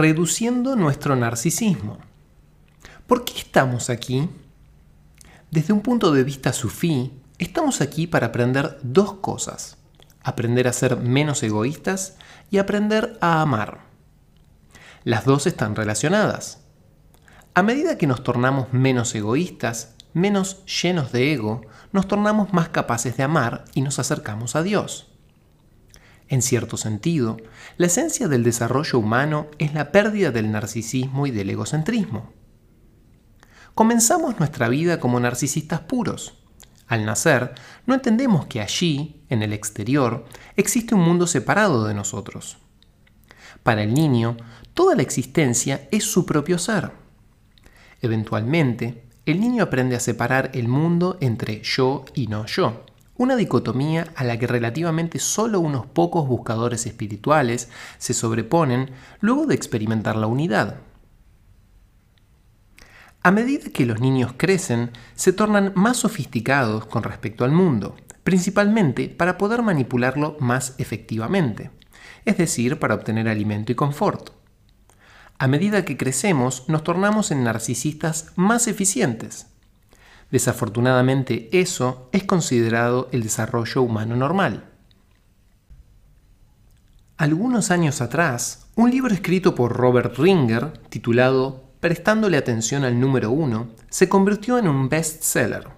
reduciendo nuestro narcisismo. ¿Por qué estamos aquí? Desde un punto de vista sufí, estamos aquí para aprender dos cosas. Aprender a ser menos egoístas y aprender a amar. Las dos están relacionadas. A medida que nos tornamos menos egoístas, menos llenos de ego, nos tornamos más capaces de amar y nos acercamos a Dios. En cierto sentido, la esencia del desarrollo humano es la pérdida del narcisismo y del egocentrismo. Comenzamos nuestra vida como narcisistas puros. Al nacer, no entendemos que allí, en el exterior, existe un mundo separado de nosotros. Para el niño, toda la existencia es su propio ser. Eventualmente, el niño aprende a separar el mundo entre yo y no yo, una dicotomía a la que relativamente solo unos pocos buscadores espirituales se sobreponen luego de experimentar la unidad. A medida que los niños crecen, se tornan más sofisticados con respecto al mundo, principalmente para poder manipularlo más efectivamente, es decir, para obtener alimento y confort. A medida que crecemos, nos tornamos en narcisistas más eficientes, Desafortunadamente eso es considerado el desarrollo humano normal. Algunos años atrás, un libro escrito por Robert Ringer, titulado Prestándole atención al número uno, se convirtió en un bestseller.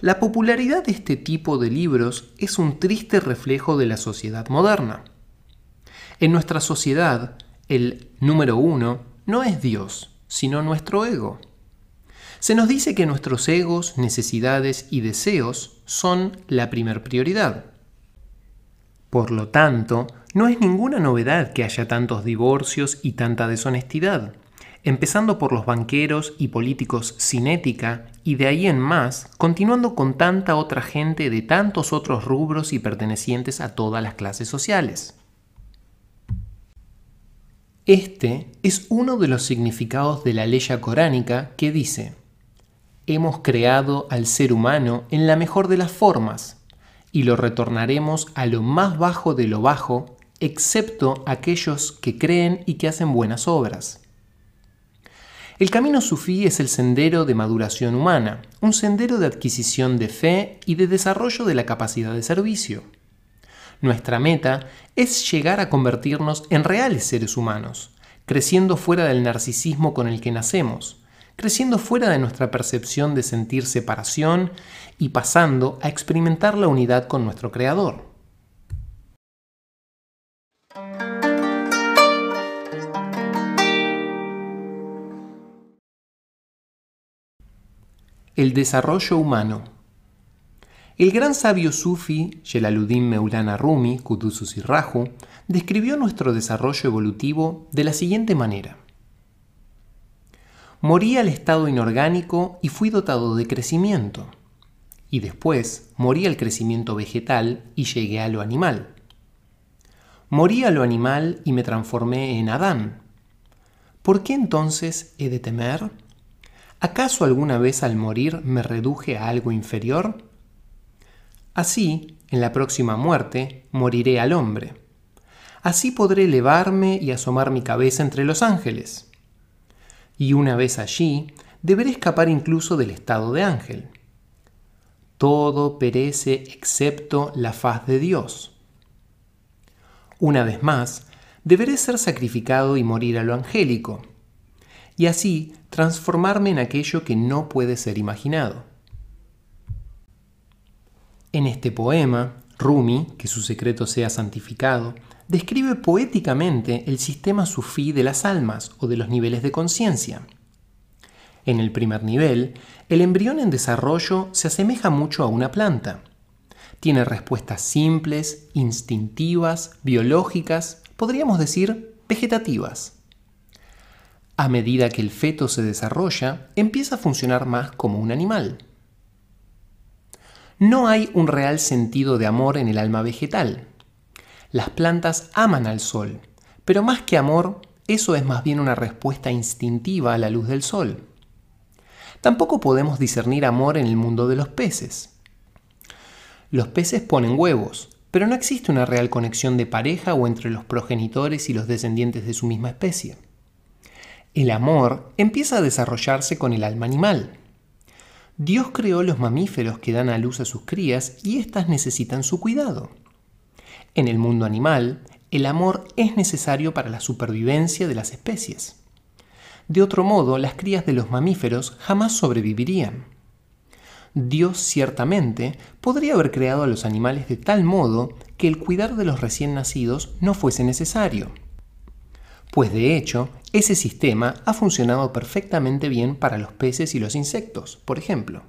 La popularidad de este tipo de libros es un triste reflejo de la sociedad moderna. En nuestra sociedad, el número uno no es Dios, sino nuestro ego. Se nos dice que nuestros egos, necesidades y deseos son la primer prioridad. Por lo tanto, no es ninguna novedad que haya tantos divorcios y tanta deshonestidad, empezando por los banqueros y políticos sin ética y de ahí en más, continuando con tanta otra gente de tantos otros rubros y pertenecientes a todas las clases sociales. Este es uno de los significados de la ley coránica que dice, hemos creado al ser humano en la mejor de las formas y lo retornaremos a lo más bajo de lo bajo, excepto aquellos que creen y que hacen buenas obras. El camino sufí es el sendero de maduración humana, un sendero de adquisición de fe y de desarrollo de la capacidad de servicio. Nuestra meta es llegar a convertirnos en reales seres humanos, creciendo fuera del narcisismo con el que nacemos, creciendo fuera de nuestra percepción de sentir separación y pasando a experimentar la unidad con nuestro Creador. El desarrollo humano. El gran sabio sufi Jalaluddin Meulana Rumi, Kutusus Raju, describió nuestro desarrollo evolutivo de la siguiente manera. Morí al estado inorgánico y fui dotado de crecimiento. Y después morí al crecimiento vegetal y llegué a lo animal. Morí a lo animal y me transformé en Adán. ¿Por qué entonces he de temer? ¿Acaso alguna vez al morir me reduje a algo inferior? Así, en la próxima muerte, moriré al hombre. Así podré elevarme y asomar mi cabeza entre los ángeles y una vez allí, deberé escapar incluso del estado de ángel. Todo perece excepto la faz de Dios. Una vez más, deberé ser sacrificado y morir a lo angélico, y así transformarme en aquello que no puede ser imaginado. En este poema, Rumi, que su secreto sea santificado, describe poéticamente el sistema sufí de las almas o de los niveles de conciencia. En el primer nivel, el embrión en desarrollo se asemeja mucho a una planta. Tiene respuestas simples, instintivas, biológicas, podríamos decir vegetativas. A medida que el feto se desarrolla, empieza a funcionar más como un animal. No hay un real sentido de amor en el alma vegetal, las plantas aman al sol, pero más que amor, eso es más bien una respuesta instintiva a la luz del sol. Tampoco podemos discernir amor en el mundo de los peces. Los peces ponen huevos, pero no existe una real conexión de pareja o entre los progenitores y los descendientes de su misma especie. El amor empieza a desarrollarse con el alma animal. Dios creó los mamíferos que dan a luz a sus crías y éstas necesitan su cuidado. En el mundo animal, el amor es necesario para la supervivencia de las especies. De otro modo, las crías de los mamíferos jamás sobrevivirían. Dios ciertamente podría haber creado a los animales de tal modo que el cuidar de los recién nacidos no fuese necesario. Pues de hecho, ese sistema ha funcionado perfectamente bien para los peces y los insectos, por ejemplo.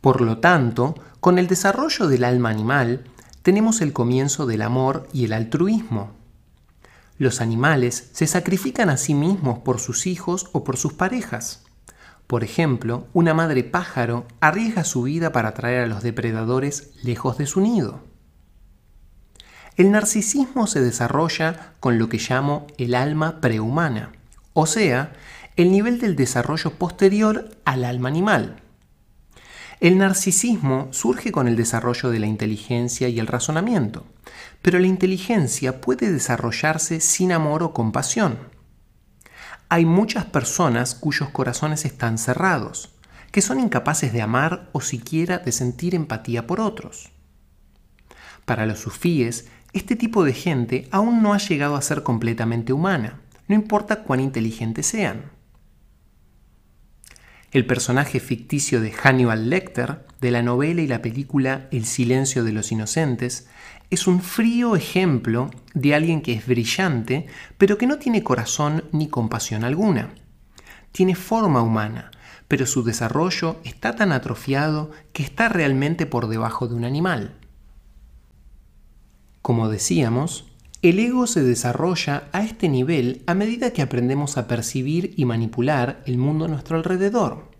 Por lo tanto, con el desarrollo del alma animal, tenemos el comienzo del amor y el altruismo. Los animales se sacrifican a sí mismos por sus hijos o por sus parejas. Por ejemplo, una madre pájaro arriesga su vida para traer a los depredadores lejos de su nido. El narcisismo se desarrolla con lo que llamo el alma prehumana, o sea, el nivel del desarrollo posterior al alma animal. El narcisismo surge con el desarrollo de la inteligencia y el razonamiento, pero la inteligencia puede desarrollarse sin amor o compasión. Hay muchas personas cuyos corazones están cerrados, que son incapaces de amar o siquiera de sentir empatía por otros. Para los sufíes, este tipo de gente aún no ha llegado a ser completamente humana, no importa cuán inteligentes sean. El personaje ficticio de Hannibal Lecter, de la novela y la película El silencio de los inocentes, es un frío ejemplo de alguien que es brillante, pero que no tiene corazón ni compasión alguna. Tiene forma humana, pero su desarrollo está tan atrofiado que está realmente por debajo de un animal. Como decíamos, el ego se desarrolla a este nivel a medida que aprendemos a percibir y manipular el mundo a nuestro alrededor.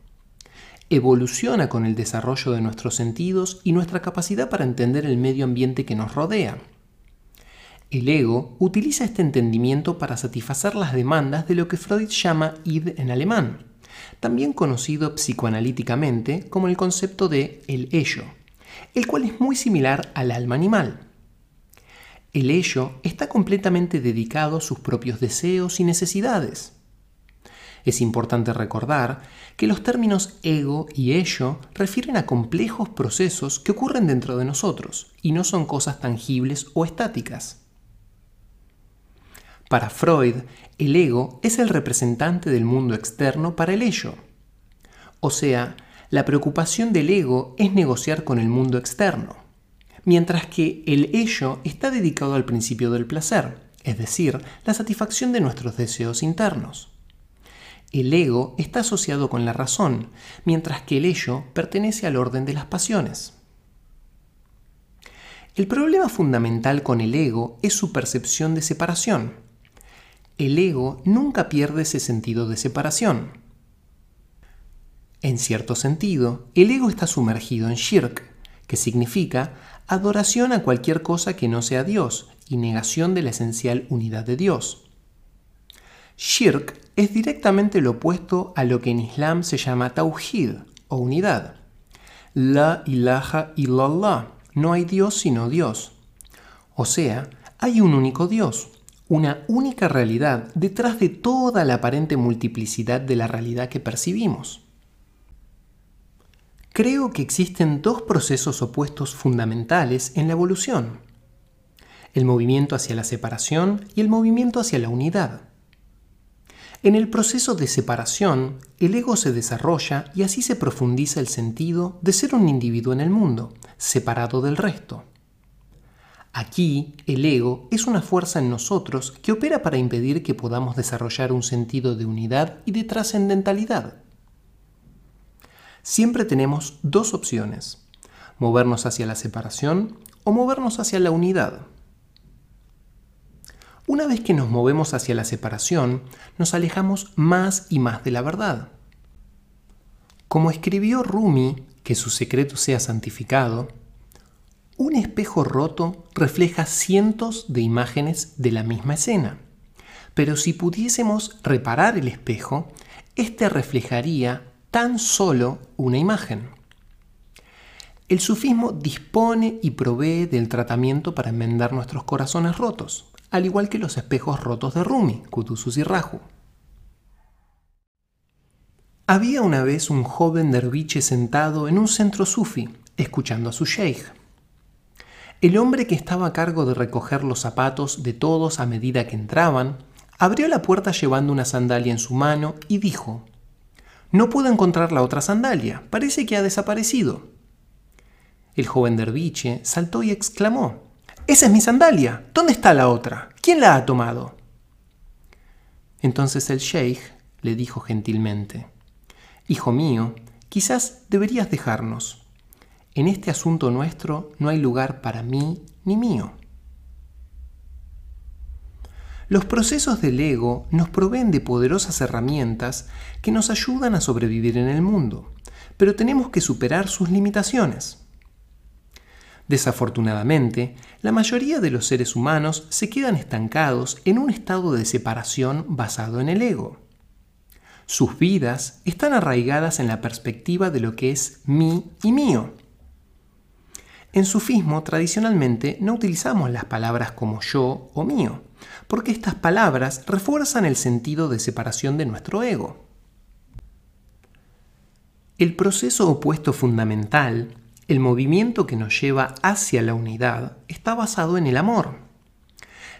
Evoluciona con el desarrollo de nuestros sentidos y nuestra capacidad para entender el medio ambiente que nos rodea. El ego utiliza este entendimiento para satisfacer las demandas de lo que Freud llama id en alemán, también conocido psicoanalíticamente como el concepto de el ello, el cual es muy similar al alma animal. El ello está completamente dedicado a sus propios deseos y necesidades. Es importante recordar que los términos ego y ello refieren a complejos procesos que ocurren dentro de nosotros y no son cosas tangibles o estáticas. Para Freud, el ego es el representante del mundo externo para el ello. O sea, la preocupación del ego es negociar con el mundo externo mientras que el ello está dedicado al principio del placer, es decir, la satisfacción de nuestros deseos internos. El ego está asociado con la razón, mientras que el ello pertenece al orden de las pasiones. El problema fundamental con el ego es su percepción de separación. El ego nunca pierde ese sentido de separación. En cierto sentido, el ego está sumergido en shirk, que significa adoración a cualquier cosa que no sea Dios y negación de la esencial unidad de Dios. Shirk es directamente lo opuesto a lo que en Islam se llama tawhid o unidad. La ilaha illallah, no hay Dios sino Dios. O sea, hay un único Dios, una única realidad detrás de toda la aparente multiplicidad de la realidad que percibimos. Creo que existen dos procesos opuestos fundamentales en la evolución. El movimiento hacia la separación y el movimiento hacia la unidad. En el proceso de separación, el ego se desarrolla y así se profundiza el sentido de ser un individuo en el mundo, separado del resto. Aquí, el ego es una fuerza en nosotros que opera para impedir que podamos desarrollar un sentido de unidad y de trascendentalidad siempre tenemos dos opciones, movernos hacia la separación o movernos hacia la unidad. Una vez que nos movemos hacia la separación, nos alejamos más y más de la verdad. Como escribió Rumi, que su secreto sea santificado, un espejo roto refleja cientos de imágenes de la misma escena. Pero si pudiésemos reparar el espejo, éste reflejaría tan solo una imagen. el sufismo dispone y provee del tratamiento para enmendar nuestros corazones rotos, al igual que los espejos rotos de Rumi, Kutusus y Raju. Había una vez un joven derviche sentado en un centro sufi, escuchando a su sheikh. El hombre que estaba a cargo de recoger los zapatos de todos a medida que entraban, abrió la puerta llevando una sandalia en su mano y dijo, No puedo encontrar la otra sandalia, parece que ha desaparecido. El joven derviche saltó y exclamó, Esa es mi sandalia, ¿dónde está la otra? ¿Quién la ha tomado? Entonces el sheikh le dijo gentilmente, Hijo mío, quizás deberías dejarnos. En este asunto nuestro no hay lugar para mí ni mío. Los procesos del ego nos proveen de poderosas herramientas que nos ayudan a sobrevivir en el mundo, pero tenemos que superar sus limitaciones. Desafortunadamente, la mayoría de los seres humanos se quedan estancados en un estado de separación basado en el ego. Sus vidas están arraigadas en la perspectiva de lo que es mí y mío. En sufismo, tradicionalmente, no utilizamos las palabras como yo o mío, porque estas palabras refuerzan el sentido de separación de nuestro ego. El proceso opuesto fundamental, el movimiento que nos lleva hacia la unidad, está basado en el amor.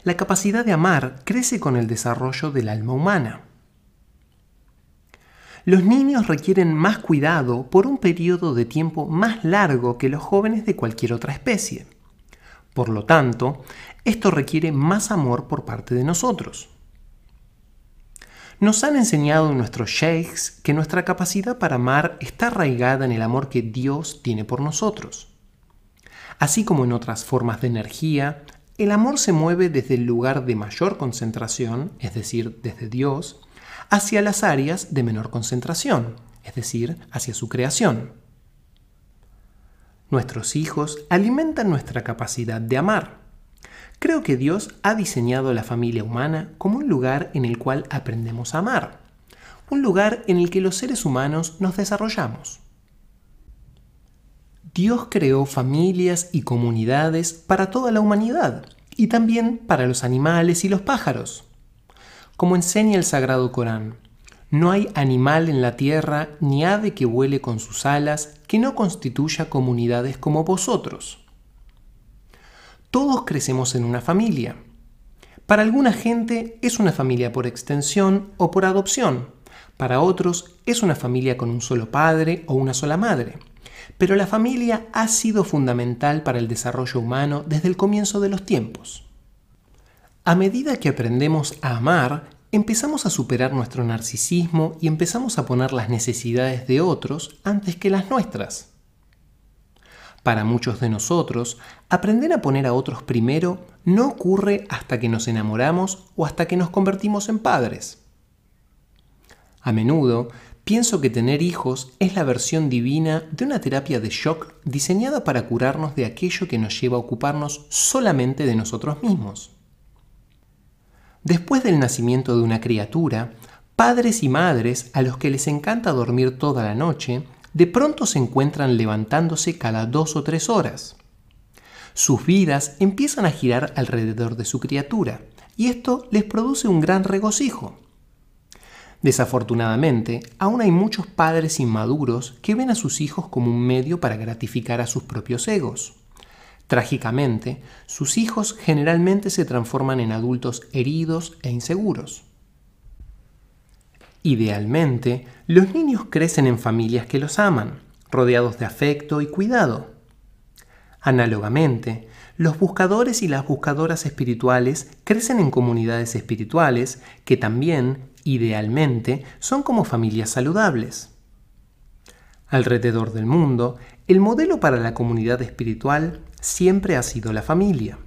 La capacidad de amar crece con el desarrollo del alma humana. Los niños requieren más cuidado por un periodo de tiempo más largo que los jóvenes de cualquier otra especie. Por lo tanto, esto requiere más amor por parte de nosotros. Nos han enseñado nuestros sheikhs que nuestra capacidad para amar está arraigada en el amor que Dios tiene por nosotros. Así como en otras formas de energía, el amor se mueve desde el lugar de mayor concentración, es decir, desde Dios, hacia las áreas de menor concentración, es decir, hacia su creación. Nuestros hijos alimentan nuestra capacidad de amar. Creo que Dios ha diseñado la familia humana como un lugar en el cual aprendemos a amar, un lugar en el que los seres humanos nos desarrollamos. Dios creó familias y comunidades para toda la humanidad y también para los animales y los pájaros. Como enseña el Sagrado Corán, no hay animal en la tierra ni ave que vuele con sus alas que no constituya comunidades como vosotros. Todos crecemos en una familia. Para alguna gente es una familia por extensión o por adopción. Para otros es una familia con un solo padre o una sola madre. Pero la familia ha sido fundamental para el desarrollo humano desde el comienzo de los tiempos. A medida que aprendemos a amar, empezamos a superar nuestro narcisismo y empezamos a poner las necesidades de otros antes que las nuestras. Para muchos de nosotros, aprender a poner a otros primero no ocurre hasta que nos enamoramos o hasta que nos convertimos en padres. A menudo pienso que tener hijos es la versión divina de una terapia de shock diseñada para curarnos de aquello que nos lleva a ocuparnos solamente de nosotros mismos. Después del nacimiento de una criatura, padres y madres a los que les encanta dormir toda la noche, de pronto se encuentran levantándose cada dos o tres horas. Sus vidas empiezan a girar alrededor de su criatura, y esto les produce un gran regocijo. Desafortunadamente, aún hay muchos padres inmaduros que ven a sus hijos como un medio para gratificar a sus propios egos. Trágicamente, sus hijos generalmente se transforman en adultos heridos e inseguros. Idealmente, los niños crecen en familias que los aman, rodeados de afecto y cuidado. Análogamente, los buscadores y las buscadoras espirituales crecen en comunidades espirituales que también, idealmente, son como familias saludables. Alrededor del mundo, el modelo para la comunidad espiritual siempre ha sido la familia.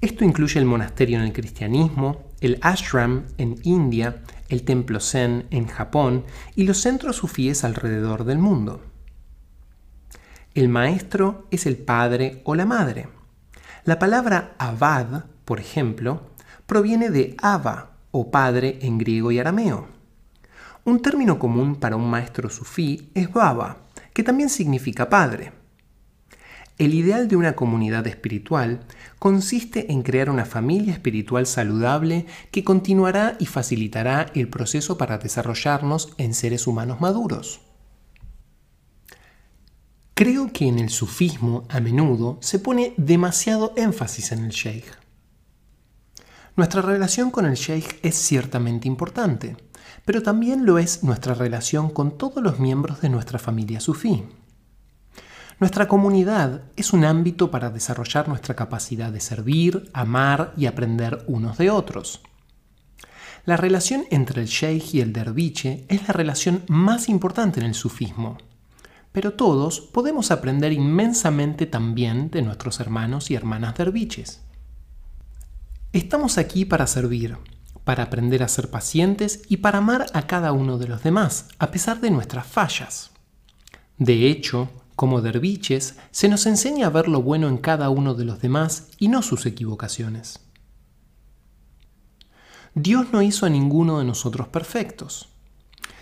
Esto incluye el monasterio en el cristianismo, el ashram en India, el templo zen en Japón y los centros sufíes alrededor del mundo. El maestro es el padre o la madre. La palabra abad, por ejemplo, proviene de aba o padre en griego y arameo. Un término común para un maestro sufí es baba, que también significa padre. El ideal de una comunidad espiritual consiste en crear una familia espiritual saludable que continuará y facilitará el proceso para desarrollarnos en seres humanos maduros. Creo que en el sufismo a menudo se pone demasiado énfasis en el sheikh. Nuestra relación con el sheikh es ciertamente importante, pero también lo es nuestra relación con todos los miembros de nuestra familia sufí. Nuestra comunidad es un ámbito para desarrollar nuestra capacidad de servir, amar y aprender unos de otros. La relación entre el sheikh y el derviche es la relación más importante en el sufismo, pero todos podemos aprender inmensamente también de nuestros hermanos y hermanas derviches. Estamos aquí para servir, para aprender a ser pacientes y para amar a cada uno de los demás, a pesar de nuestras fallas. De hecho, como derviches, se nos enseña a ver lo bueno en cada uno de los demás y no sus equivocaciones. Dios no hizo a ninguno de nosotros perfectos.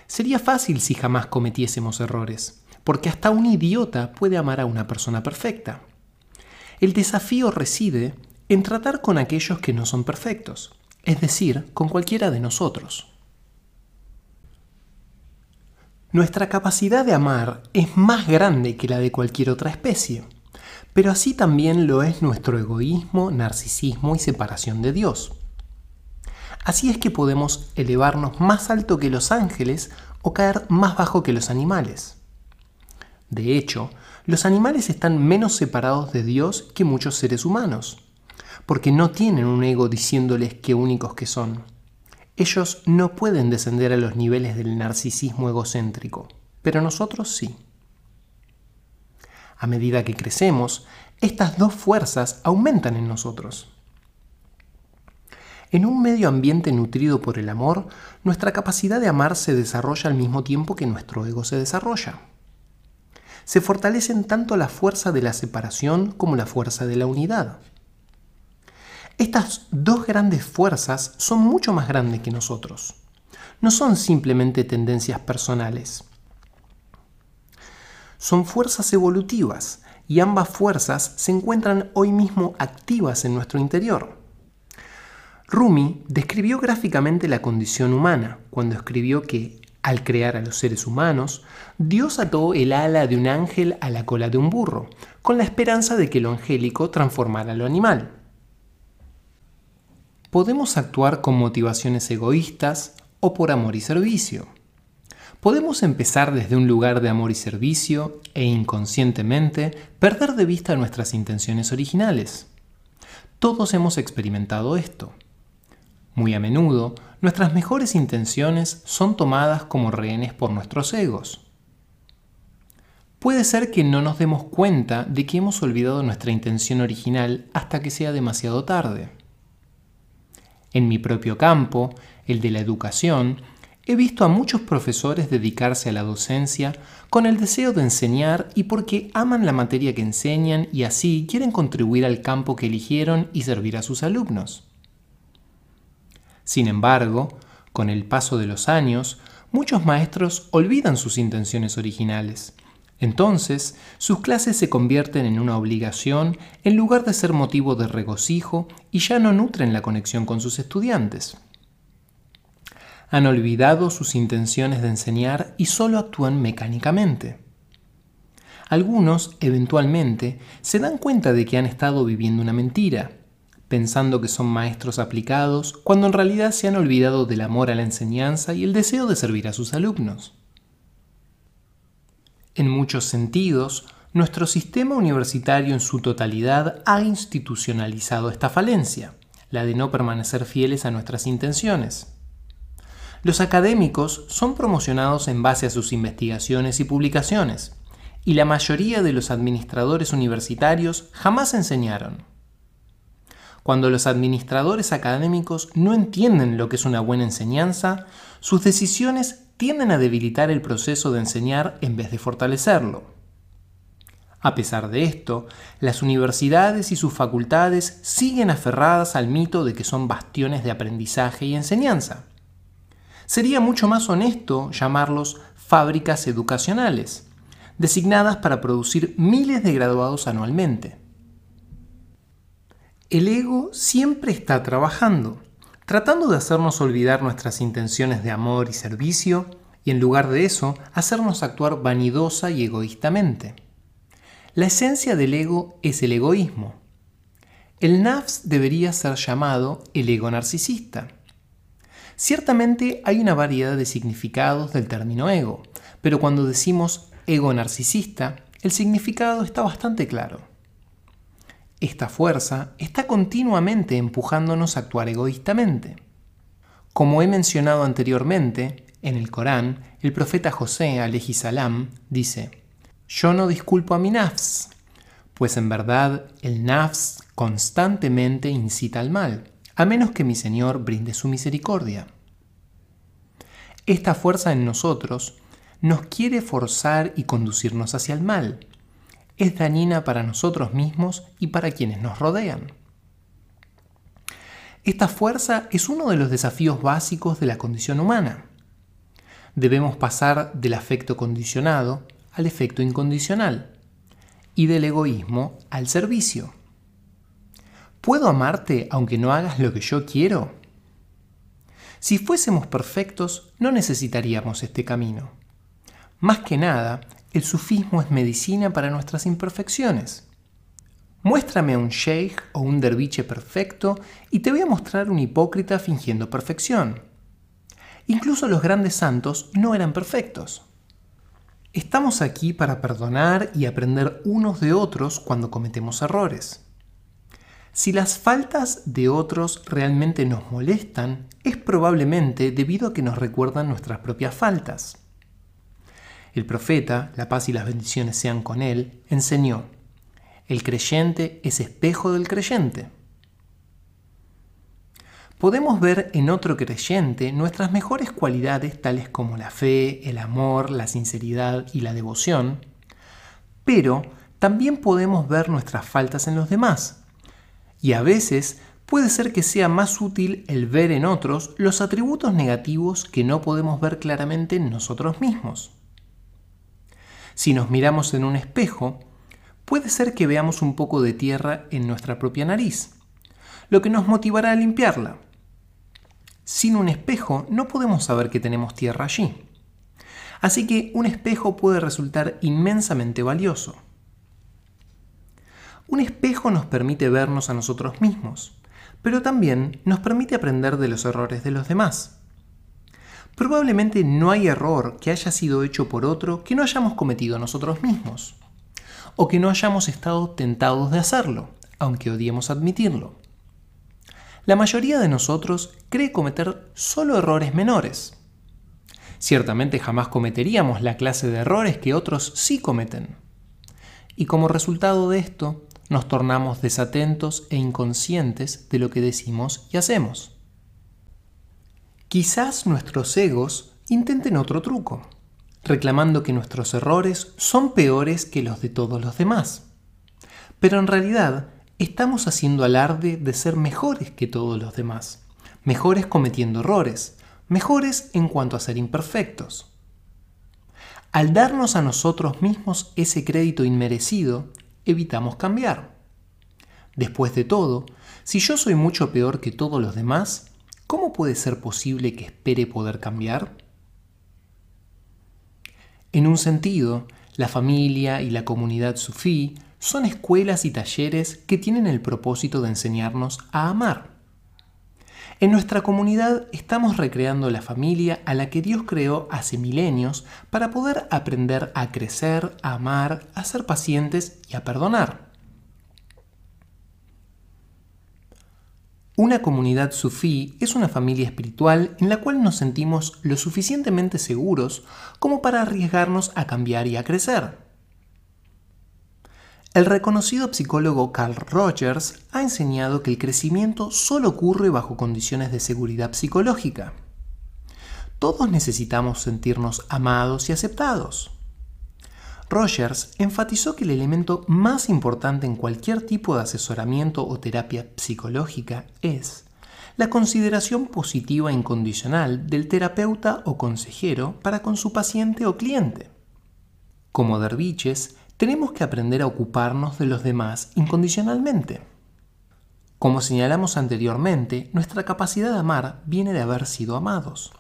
Sería fácil si jamás cometiésemos errores, porque hasta un idiota puede amar a una persona perfecta. El desafío reside en tratar con aquellos que no son perfectos, es decir, con cualquiera de nosotros. Nuestra capacidad de amar es más grande que la de cualquier otra especie, pero así también lo es nuestro egoísmo, narcisismo y separación de Dios. Así es que podemos elevarnos más alto que los ángeles o caer más bajo que los animales. De hecho, los animales están menos separados de Dios que muchos seres humanos, porque no tienen un ego diciéndoles qué únicos que son ellos no pueden descender a los niveles del narcisismo egocéntrico, pero nosotros sí. A medida que crecemos, estas dos fuerzas aumentan en nosotros. En un medio ambiente nutrido por el amor, nuestra capacidad de amar se desarrolla al mismo tiempo que nuestro ego se desarrolla. Se fortalecen tanto la fuerza de la separación como la fuerza de la unidad. Estas dos grandes fuerzas son mucho más grandes que nosotros. No son simplemente tendencias personales. Son fuerzas evolutivas y ambas fuerzas se encuentran hoy mismo activas en nuestro interior. Rumi describió gráficamente la condición humana cuando escribió que, al crear a los seres humanos, Dios ató el ala de un ángel a la cola de un burro, con la esperanza de que lo angélico transformara lo animal podemos actuar con motivaciones egoístas o por amor y servicio. Podemos empezar desde un lugar de amor y servicio e inconscientemente perder de vista nuestras intenciones originales. Todos hemos experimentado esto. Muy a menudo, nuestras mejores intenciones son tomadas como rehenes por nuestros egos. Puede ser que no nos demos cuenta de que hemos olvidado nuestra intención original hasta que sea demasiado tarde. En mi propio campo, el de la educación, he visto a muchos profesores dedicarse a la docencia con el deseo de enseñar y porque aman la materia que enseñan y así quieren contribuir al campo que eligieron y servir a sus alumnos. Sin embargo, con el paso de los años, muchos maestros olvidan sus intenciones originales entonces, sus clases se convierten en una obligación en lugar de ser motivo de regocijo y ya no nutren la conexión con sus estudiantes. Han olvidado sus intenciones de enseñar y solo actúan mecánicamente. Algunos, eventualmente, se dan cuenta de que han estado viviendo una mentira, pensando que son maestros aplicados, cuando en realidad se han olvidado del amor a la enseñanza y el deseo de servir a sus alumnos. En muchos sentidos, nuestro sistema universitario en su totalidad ha institucionalizado esta falencia, la de no permanecer fieles a nuestras intenciones. Los académicos son promocionados en base a sus investigaciones y publicaciones, y la mayoría de los administradores universitarios jamás enseñaron. Cuando los administradores académicos no entienden lo que es una buena enseñanza, sus decisiones tienden a debilitar el proceso de enseñar en vez de fortalecerlo. A pesar de esto, las universidades y sus facultades siguen aferradas al mito de que son bastiones de aprendizaje y enseñanza. Sería mucho más honesto llamarlos fábricas educacionales, designadas para producir miles de graduados anualmente. El ego siempre está trabajando, tratando de hacernos olvidar nuestras intenciones de amor y servicio, y en lugar de eso, hacernos actuar vanidosa y egoístamente. La esencia del ego es el egoísmo. El nafs debería ser llamado el ego narcisista. Ciertamente hay una variedad de significados del término ego, pero cuando decimos ego narcisista, el significado está bastante claro. Esta fuerza está continuamente empujándonos a actuar egoístamente. Como he mencionado anteriormente, en el Corán, el profeta José alayhi dice: Yo no disculpo a mi nafs, pues en verdad el nafs constantemente incita al mal, a menos que mi Señor brinde su misericordia. Esta fuerza en nosotros nos quiere forzar y conducirnos hacia el mal. Es dañina para nosotros mismos y para quienes nos rodean. Esta fuerza es uno de los desafíos básicos de la condición humana. Debemos pasar del afecto condicionado al efecto incondicional y del egoísmo al servicio. ¿Puedo amarte aunque no hagas lo que yo quiero? Si fuésemos perfectos, no necesitaríamos este camino. Más que nada, el sufismo es medicina para nuestras imperfecciones. Muéstrame a un sheikh o un derviche perfecto y te voy a mostrar un hipócrita fingiendo perfección. Incluso los grandes santos no eran perfectos. Estamos aquí para perdonar y aprender unos de otros cuando cometemos errores. Si las faltas de otros realmente nos molestan, es probablemente debido a que nos recuerdan nuestras propias faltas. El profeta, la paz y las bendiciones sean con él, enseñó, el creyente es espejo del creyente. Podemos ver en otro creyente nuestras mejores cualidades tales como la fe, el amor, la sinceridad y la devoción, pero también podemos ver nuestras faltas en los demás y a veces puede ser que sea más útil el ver en otros los atributos negativos que no podemos ver claramente en nosotros mismos. Si nos miramos en un espejo, puede ser que veamos un poco de tierra en nuestra propia nariz, lo que nos motivará a limpiarla. Sin un espejo no podemos saber que tenemos tierra allí. Así que un espejo puede resultar inmensamente valioso. Un espejo nos permite vernos a nosotros mismos, pero también nos permite aprender de los errores de los demás. Probablemente no hay error que haya sido hecho por otro que no hayamos cometido nosotros mismos, o que no hayamos estado tentados de hacerlo, aunque odiemos admitirlo. La mayoría de nosotros cree cometer solo errores menores. Ciertamente jamás cometeríamos la clase de errores que otros sí cometen. Y como resultado de esto, nos tornamos desatentos e inconscientes de lo que decimos y hacemos. Quizás nuestros egos intenten otro truco, reclamando que nuestros errores son peores que los de todos los demás. Pero en realidad estamos haciendo alarde de ser mejores que todos los demás, mejores cometiendo errores, mejores en cuanto a ser imperfectos. Al darnos a nosotros mismos ese crédito inmerecido, evitamos cambiar. Después de todo, si yo soy mucho peor que todos los demás, ¿cómo puede ser posible que espere poder cambiar? En un sentido, la familia y la comunidad sufí son escuelas y talleres que tienen el propósito de enseñarnos a amar. En nuestra comunidad estamos recreando la familia a la que Dios creó hace milenios para poder aprender a crecer, a amar, a ser pacientes y a perdonar. Una comunidad sufí es una familia espiritual en la cual nos sentimos lo suficientemente seguros como para arriesgarnos a cambiar y a crecer. El reconocido psicólogo Carl Rogers ha enseñado que el crecimiento solo ocurre bajo condiciones de seguridad psicológica. Todos necesitamos sentirnos amados y aceptados. Rogers enfatizó que el elemento más importante en cualquier tipo de asesoramiento o terapia psicológica es la consideración positiva e incondicional del terapeuta o consejero para con su paciente o cliente. Como derviches, tenemos que aprender a ocuparnos de los demás incondicionalmente. Como señalamos anteriormente, nuestra capacidad de amar viene de haber sido amados.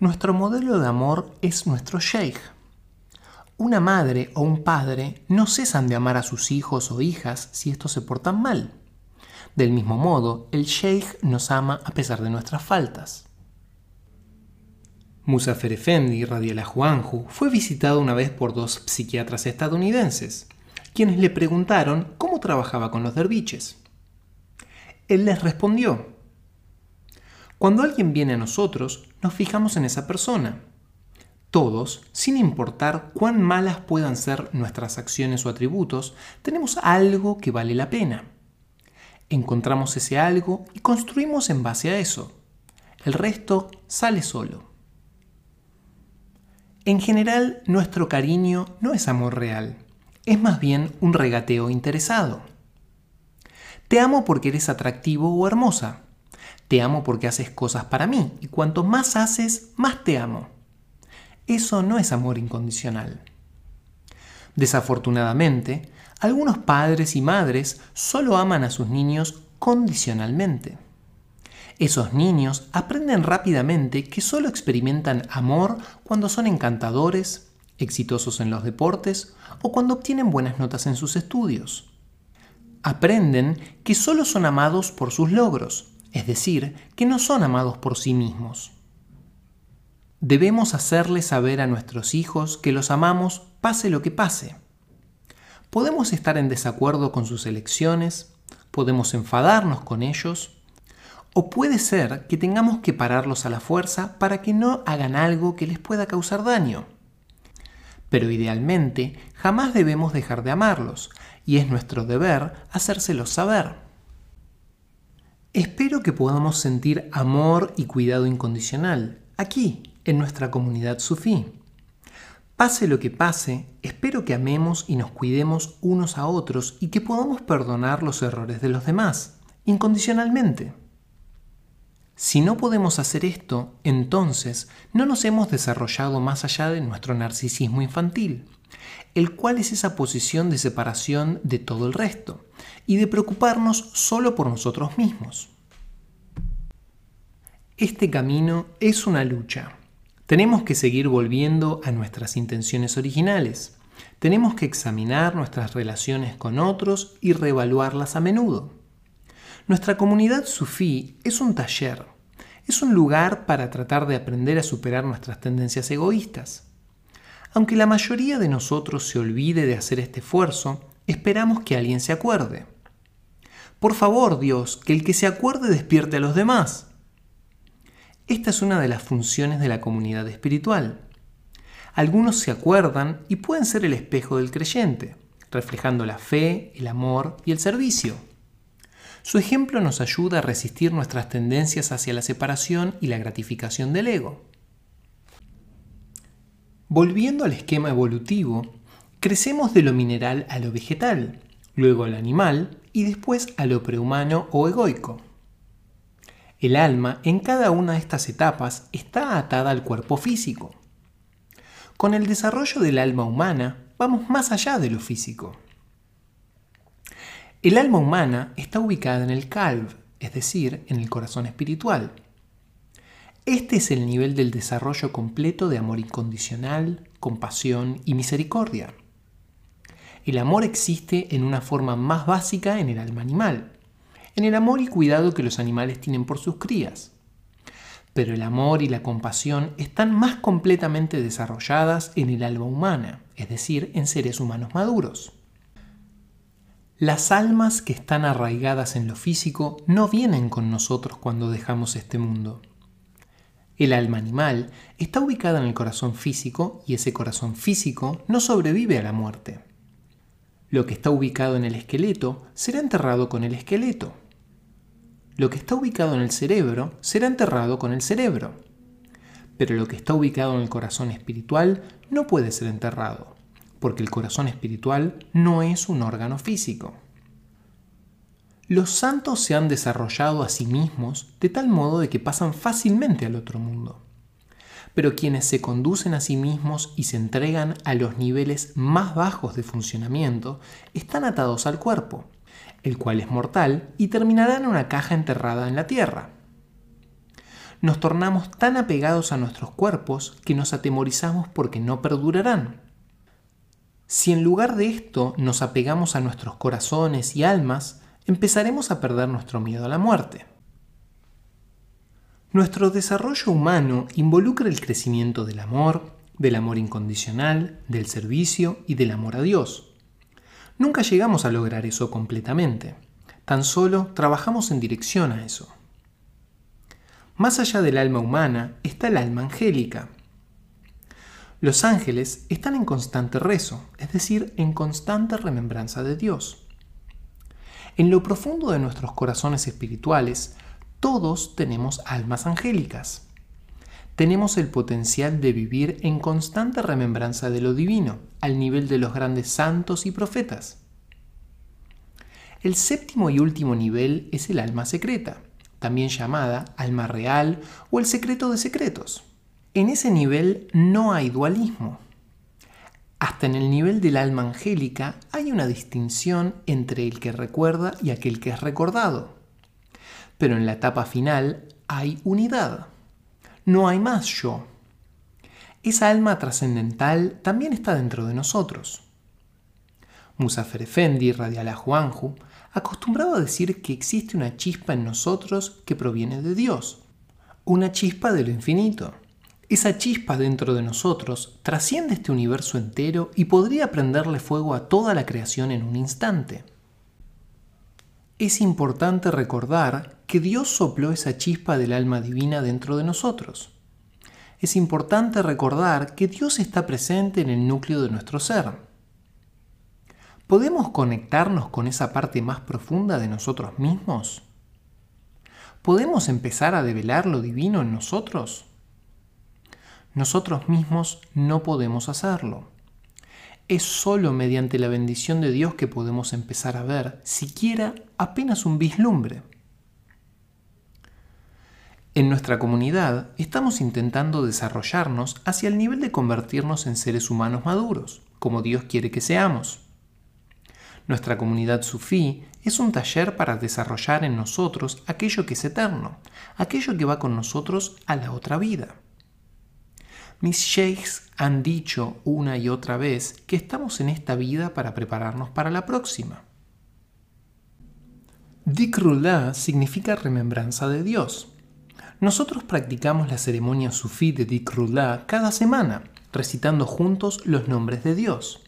Nuestro modelo de amor es nuestro sheikh. Una madre o un padre no cesan de amar a sus hijos o hijas si estos se portan mal. Del mismo modo, el sheikh nos ama a pesar de nuestras faltas. Musafer Efendi, radiallahu anhu, fue visitado una vez por dos psiquiatras estadounidenses, quienes le preguntaron cómo trabajaba con los derviches. Él les respondió, Cuando alguien viene a nosotros, nos fijamos en esa persona. Todos, sin importar cuán malas puedan ser nuestras acciones o atributos, tenemos algo que vale la pena encontramos ese algo y construimos en base a eso. El resto sale solo. En general, nuestro cariño no es amor real, es más bien un regateo interesado. Te amo porque eres atractivo o hermosa. Te amo porque haces cosas para mí y cuanto más haces, más te amo. Eso no es amor incondicional. Desafortunadamente, algunos padres y madres solo aman a sus niños condicionalmente. Esos niños aprenden rápidamente que solo experimentan amor cuando son encantadores, exitosos en los deportes o cuando obtienen buenas notas en sus estudios. Aprenden que solo son amados por sus logros, es decir, que no son amados por sí mismos. Debemos hacerles saber a nuestros hijos que los amamos pase lo que pase Podemos estar en desacuerdo con sus elecciones, podemos enfadarnos con ellos, o puede ser que tengamos que pararlos a la fuerza para que no hagan algo que les pueda causar daño. Pero idealmente jamás debemos dejar de amarlos, y es nuestro deber hacérselos saber. Espero que podamos sentir amor y cuidado incondicional aquí, en nuestra comunidad sufí. Pase lo que pase, espero que amemos y nos cuidemos unos a otros y que podamos perdonar los errores de los demás, incondicionalmente. Si no podemos hacer esto, entonces no nos hemos desarrollado más allá de nuestro narcisismo infantil, el cual es esa posición de separación de todo el resto y de preocuparnos solo por nosotros mismos. Este camino es una lucha tenemos que seguir volviendo a nuestras intenciones originales. Tenemos que examinar nuestras relaciones con otros y reevaluarlas a menudo. Nuestra comunidad sufí es un taller, es un lugar para tratar de aprender a superar nuestras tendencias egoístas. Aunque la mayoría de nosotros se olvide de hacer este esfuerzo, esperamos que alguien se acuerde. Por favor, Dios, que el que se acuerde despierte a los demás. Esta es una de las funciones de la comunidad espiritual. Algunos se acuerdan y pueden ser el espejo del creyente, reflejando la fe, el amor y el servicio. Su ejemplo nos ayuda a resistir nuestras tendencias hacia la separación y la gratificación del ego. Volviendo al esquema evolutivo, crecemos de lo mineral a lo vegetal, luego al animal y después a lo prehumano o egoico. El alma en cada una de estas etapas está atada al cuerpo físico. Con el desarrollo del alma humana vamos más allá de lo físico. El alma humana está ubicada en el calv, es decir, en el corazón espiritual. Este es el nivel del desarrollo completo de amor incondicional, compasión y misericordia. El amor existe en una forma más básica en el alma animal, en el amor y cuidado que los animales tienen por sus crías. Pero el amor y la compasión están más completamente desarrolladas en el alma humana, es decir, en seres humanos maduros. Las almas que están arraigadas en lo físico no vienen con nosotros cuando dejamos este mundo. El alma animal está ubicada en el corazón físico y ese corazón físico no sobrevive a la muerte. Lo que está ubicado en el esqueleto será enterrado con el esqueleto lo que está ubicado en el cerebro será enterrado con el cerebro. Pero lo que está ubicado en el corazón espiritual no puede ser enterrado, porque el corazón espiritual no es un órgano físico. Los santos se han desarrollado a sí mismos de tal modo de que pasan fácilmente al otro mundo. pero quienes se conducen a sí mismos y se entregan a los niveles más bajos de funcionamiento están atados al cuerpo, el cual es mortal y terminará en una caja enterrada en la tierra. Nos tornamos tan apegados a nuestros cuerpos que nos atemorizamos porque no perdurarán. Si en lugar de esto nos apegamos a nuestros corazones y almas, empezaremos a perder nuestro miedo a la muerte. Nuestro desarrollo humano involucra el crecimiento del amor, del amor incondicional, del servicio y del amor a Dios. Nunca llegamos a lograr eso completamente, tan solo trabajamos en dirección a eso. Más allá del alma humana está el alma angélica. Los ángeles están en constante rezo, es decir, en constante remembranza de Dios. En lo profundo de nuestros corazones espirituales, todos tenemos almas angélicas. Tenemos el potencial de vivir en constante remembranza de lo divino, al nivel de los grandes santos y profetas. El séptimo y último nivel es el alma secreta, también llamada alma real o el secreto de secretos. En ese nivel no hay dualismo. Hasta en el nivel del alma angélica hay una distinción entre el que recuerda y aquel que es recordado pero en la etapa final hay unidad. No hay más yo. Esa alma trascendental también está dentro de nosotros. Musafer Efendi, Radiala Juanju, acostumbraba a decir que existe una chispa en nosotros que proviene de Dios, una chispa de lo infinito. Esa chispa dentro de nosotros trasciende este universo entero y podría prenderle fuego a toda la creación en un instante es importante recordar que Dios sopló esa chispa del alma divina dentro de nosotros. Es importante recordar que Dios está presente en el núcleo de nuestro ser. ¿Podemos conectarnos con esa parte más profunda de nosotros mismos? ¿Podemos empezar a develar lo divino en nosotros? Nosotros mismos no podemos hacerlo es solo mediante la bendición de Dios que podemos empezar a ver siquiera apenas un vislumbre. En nuestra comunidad estamos intentando desarrollarnos hacia el nivel de convertirnos en seres humanos maduros, como Dios quiere que seamos. Nuestra comunidad sufí es un taller para desarrollar en nosotros aquello que es eterno, aquello que va con nosotros a la otra vida. Mis sheikhs han dicho una y otra vez que estamos en esta vida para prepararnos para la próxima. Dikrullah significa remembranza de Dios. Nosotros practicamos la ceremonia sufí de Dikrullah cada semana, recitando juntos los nombres de Dios.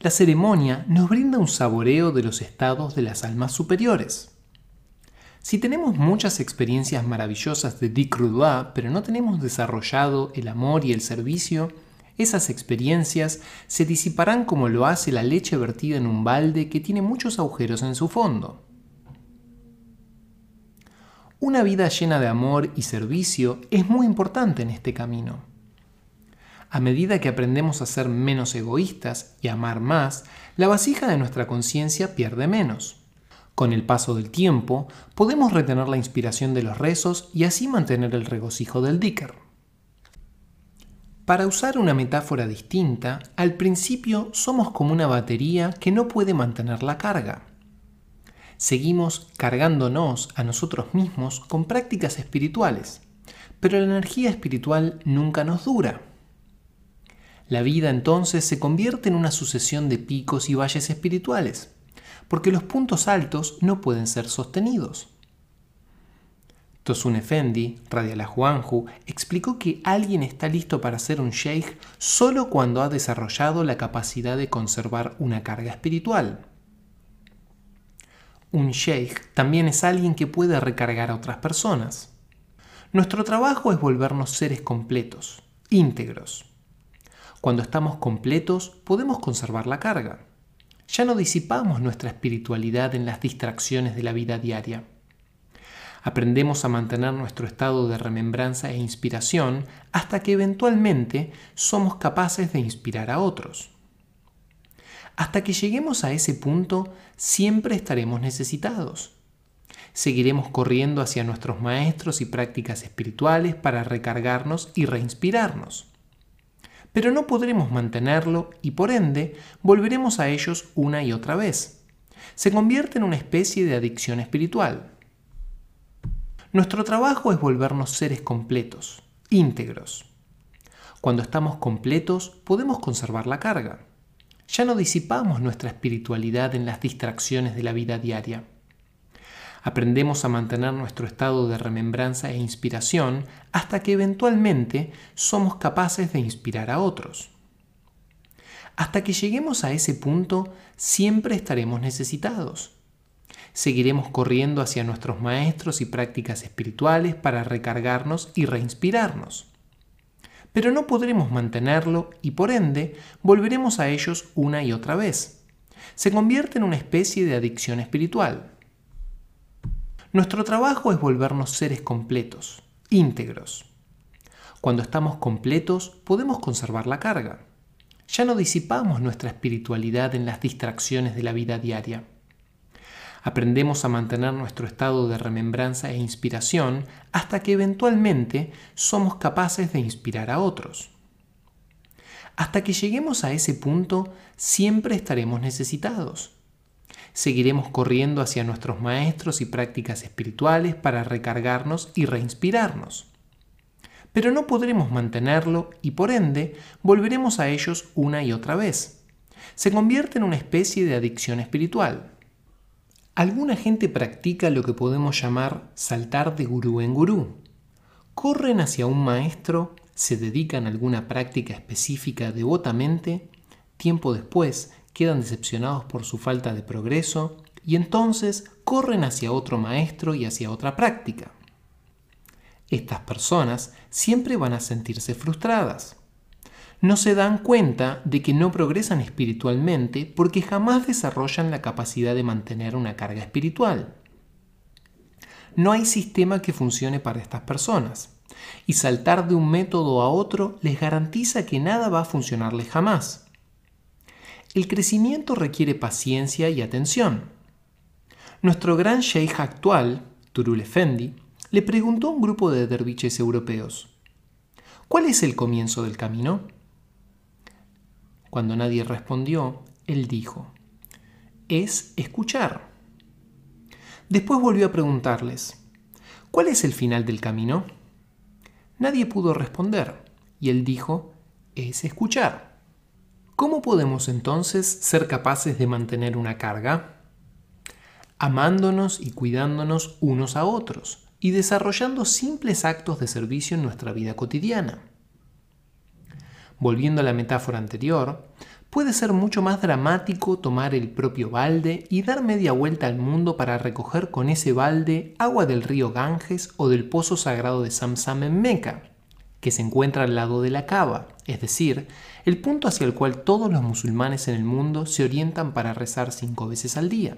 La ceremonia nos brinda un saboreo de los estados de las almas superiores. Si tenemos muchas experiencias maravillosas de Dikrullah, pero no tenemos desarrollado el amor y el servicio, esas experiencias se disiparán como lo hace la leche vertida en un balde que tiene muchos agujeros en su fondo. Una vida llena de amor y servicio es muy importante en este camino. A medida que aprendemos a ser menos egoístas y amar más, la vasija de nuestra conciencia pierde menos. Con el paso del tiempo, podemos retener la inspiración de los rezos y así mantener el regocijo del dicker. Para usar una metáfora distinta, al principio somos como una batería que no puede mantener la carga. Seguimos cargándonos a nosotros mismos con prácticas espirituales, pero la energía espiritual nunca nos dura. La vida entonces se convierte en una sucesión de picos y valles espirituales porque los puntos altos no pueden ser sostenidos. Tosun Effendi, Radiala Juanju, explicó que alguien está listo para ser un sheikh solo cuando ha desarrollado la capacidad de conservar una carga espiritual. Un sheikh también es alguien que puede recargar a otras personas. Nuestro trabajo es volvernos seres completos, íntegros. Cuando estamos completos podemos conservar la carga ya no disipamos nuestra espiritualidad en las distracciones de la vida diaria. Aprendemos a mantener nuestro estado de remembranza e inspiración hasta que eventualmente somos capaces de inspirar a otros. Hasta que lleguemos a ese punto, siempre estaremos necesitados. Seguiremos corriendo hacia nuestros maestros y prácticas espirituales para recargarnos y reinspirarnos. Pero no podremos mantenerlo y por ende volveremos a ellos una y otra vez. Se convierte en una especie de adicción espiritual. Nuestro trabajo es volvernos seres completos, íntegros. Cuando estamos completos podemos conservar la carga. Ya no disipamos nuestra espiritualidad en las distracciones de la vida diaria Aprendemos a mantener nuestro estado de remembranza e inspiración hasta que eventualmente somos capaces de inspirar a otros. Hasta que lleguemos a ese punto, siempre estaremos necesitados. Seguiremos corriendo hacia nuestros maestros y prácticas espirituales para recargarnos y reinspirarnos. Pero no podremos mantenerlo y por ende volveremos a ellos una y otra vez. Se convierte en una especie de adicción espiritual. Nuestro trabajo es volvernos seres completos, íntegros. Cuando estamos completos podemos conservar la carga. Ya no disipamos nuestra espiritualidad en las distracciones de la vida diaria. Aprendemos a mantener nuestro estado de remembranza e inspiración hasta que eventualmente somos capaces de inspirar a otros. Hasta que lleguemos a ese punto siempre estaremos necesitados seguiremos corriendo hacia nuestros maestros y prácticas espirituales para recargarnos y reinspirarnos. Pero no podremos mantenerlo y por ende volveremos a ellos una y otra vez. Se convierte en una especie de adicción espiritual. Alguna gente practica lo que podemos llamar saltar de gurú en gurú. Corren hacia un maestro, se dedican a alguna práctica específica devotamente, tiempo después quedan decepcionados por su falta de progreso y entonces corren hacia otro maestro y hacia otra práctica. Estas personas siempre van a sentirse frustradas. No se dan cuenta de que no progresan espiritualmente porque jamás desarrollan la capacidad de mantener una carga espiritual. No hay sistema que funcione para estas personas, y saltar de un método a otro les garantiza que nada va a funcionarles jamás. El crecimiento requiere paciencia y atención. Nuestro gran sheikh actual, Turul Efendi, le preguntó a un grupo de derviches europeos, ¿cuál es el comienzo del camino? Cuando nadie respondió, él dijo, es escuchar. Después volvió a preguntarles, ¿cuál es el final del camino? Nadie pudo responder, y él dijo, es escuchar. ¿Cómo podemos entonces ser capaces de mantener una carga? Amándonos y cuidándonos unos a otros y desarrollando simples actos de servicio en nuestra vida cotidiana. Volviendo a la metáfora anterior, puede ser mucho más dramático tomar el propio balde y dar media vuelta al mundo para recoger con ese balde agua del río Ganges o del pozo sagrado de Samsam en Meca, que se encuentra al lado de la Cava, es decir, el punto hacia el cual todos los musulmanes en el mundo se orientan para rezar cinco veces al día.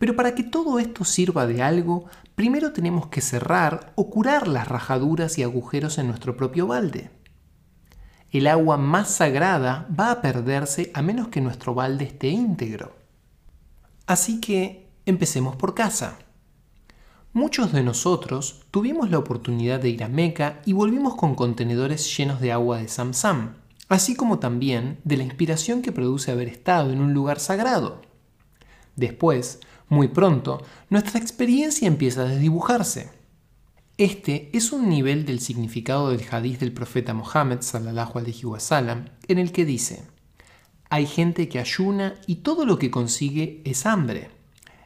Pero para que todo esto sirva de algo, primero tenemos que cerrar o curar las rajaduras y agujeros en nuestro propio balde. El agua más sagrada va a perderse a menos que nuestro balde esté íntegro. Así que empecemos por casa. Muchos de nosotros tuvimos la oportunidad de ir a Meca y volvimos con contenedores llenos de agua de Samsam, así como también de la inspiración que produce haber estado en un lugar sagrado. Después, muy pronto, nuestra experiencia empieza a desdibujarse. Este es un nivel del significado del hadiz del profeta Mohammed sallallahu alaihi wasallam en el que dice: Hay gente que ayuna y todo lo que consigue es hambre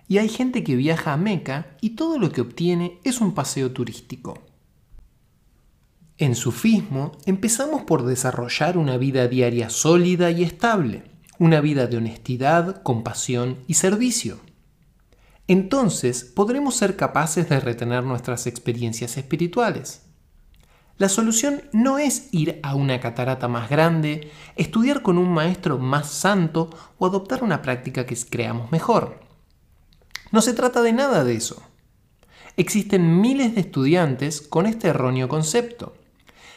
y hay gente que viaja a Meca y todo lo que obtiene es un paseo turístico. En Sufismo empezamos por desarrollar una vida diaria sólida y estable, una vida de honestidad, compasión y servicio. Entonces podremos ser capaces de retener nuestras experiencias espirituales. La solución no es ir a una catarata más grande, estudiar con un maestro más santo o adoptar una práctica que creamos mejor. No se trata de nada de eso. Existen miles de estudiantes con este erróneo concepto.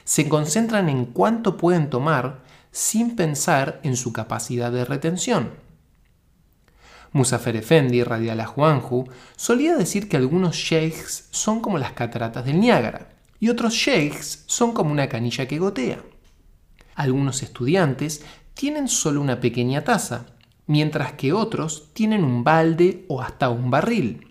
Se concentran en cuánto pueden tomar sin pensar en su capacidad de retención. Musafer Efendi, Radiallahu Juanju, solía decir que algunos sheikhs son como las cataratas del Niágara y otros sheikhs son como una canilla que gotea. Algunos estudiantes tienen solo una pequeña taza, mientras que otros tienen un balde o hasta un barril.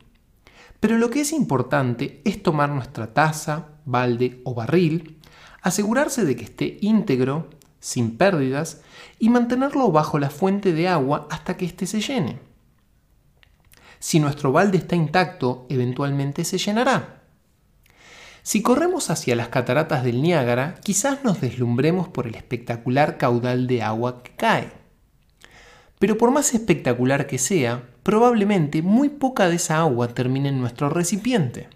Pero lo que es importante es tomar nuestra taza, balde o barril, asegurarse de que esté íntegro, sin pérdidas, y mantenerlo bajo la fuente de agua hasta que éste se llene. Si nuestro balde está intacto, eventualmente se llenará. Si corremos hacia las cataratas del Niágara, quizás nos deslumbremos por el espectacular caudal de agua que cae. Pero por más espectacular que sea, probablemente muy poca de esa agua termine en nuestro recipiente.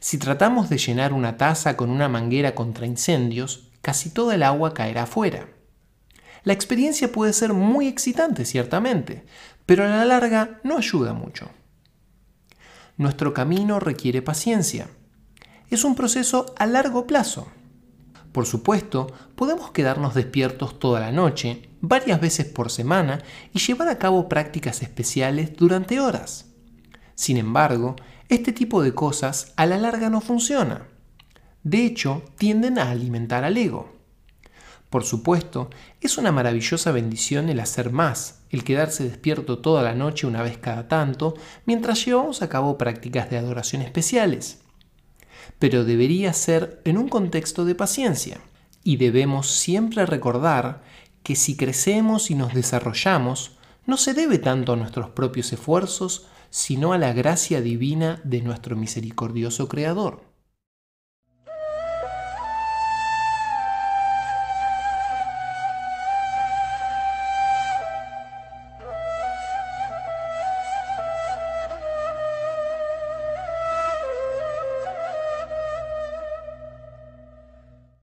Si tratamos de llenar una taza con una manguera contra incendios, casi toda el agua caerá afuera. La experiencia puede ser muy excitante, ciertamente, pero a la larga no ayuda mucho. Nuestro camino requiere paciencia. Es un proceso a largo plazo. Por supuesto, podemos quedarnos despiertos toda la noche, varias veces por semana, y llevar a cabo prácticas especiales durante horas. Sin embargo, este tipo de cosas a la larga no funciona. De hecho, tienden a alimentar al ego. Por supuesto, es una maravillosa bendición el hacer más, el quedarse despierto toda la noche una vez cada tanto, mientras llevamos a cabo prácticas de adoración especiales. Pero debería ser en un contexto de paciencia, y debemos siempre recordar que si crecemos y nos desarrollamos, no se debe tanto a nuestros propios esfuerzos, sino a la gracia divina de nuestro misericordioso Creador.